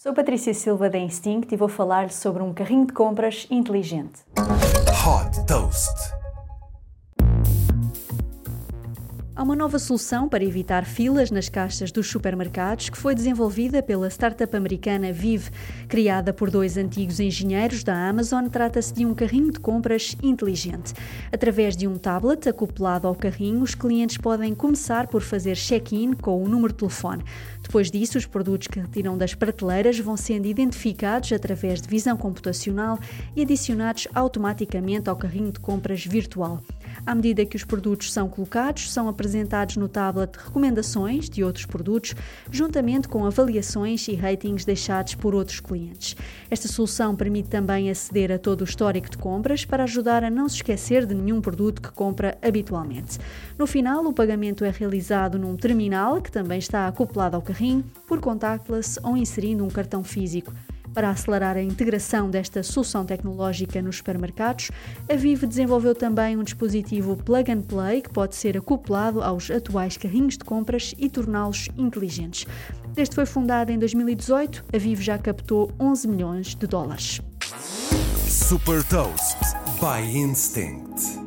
Sou Patrícia Silva da Instinct e vou falar sobre um carrinho de compras inteligente. Hot Toast. Há uma nova solução para evitar filas nas caixas dos supermercados que foi desenvolvida pela startup americana Vive. Criada por dois antigos engenheiros da Amazon, trata-se de um carrinho de compras inteligente. Através de um tablet acoplado ao carrinho, os clientes podem começar por fazer check-in com o número de telefone. Depois disso, os produtos que retiram das prateleiras vão sendo identificados através de visão computacional e adicionados automaticamente ao carrinho de compras virtual. À medida que os produtos são colocados, são apresentados no tablet recomendações de outros produtos, juntamente com avaliações e ratings deixados por outros clientes. Esta solução permite também aceder a todo o histórico de compras para ajudar a não se esquecer de nenhum produto que compra habitualmente. No final, o pagamento é realizado num terminal que também está acoplado ao carrinho, por contactless ou inserindo um cartão físico. Para acelerar a integração desta solução tecnológica nos supermercados, a Vive desenvolveu também um dispositivo plug and play que pode ser acoplado aos atuais carrinhos de compras e torná-los inteligentes. Desde foi fundada em 2018, a Vive já captou 11 milhões de dólares. Super Toast by Instinct.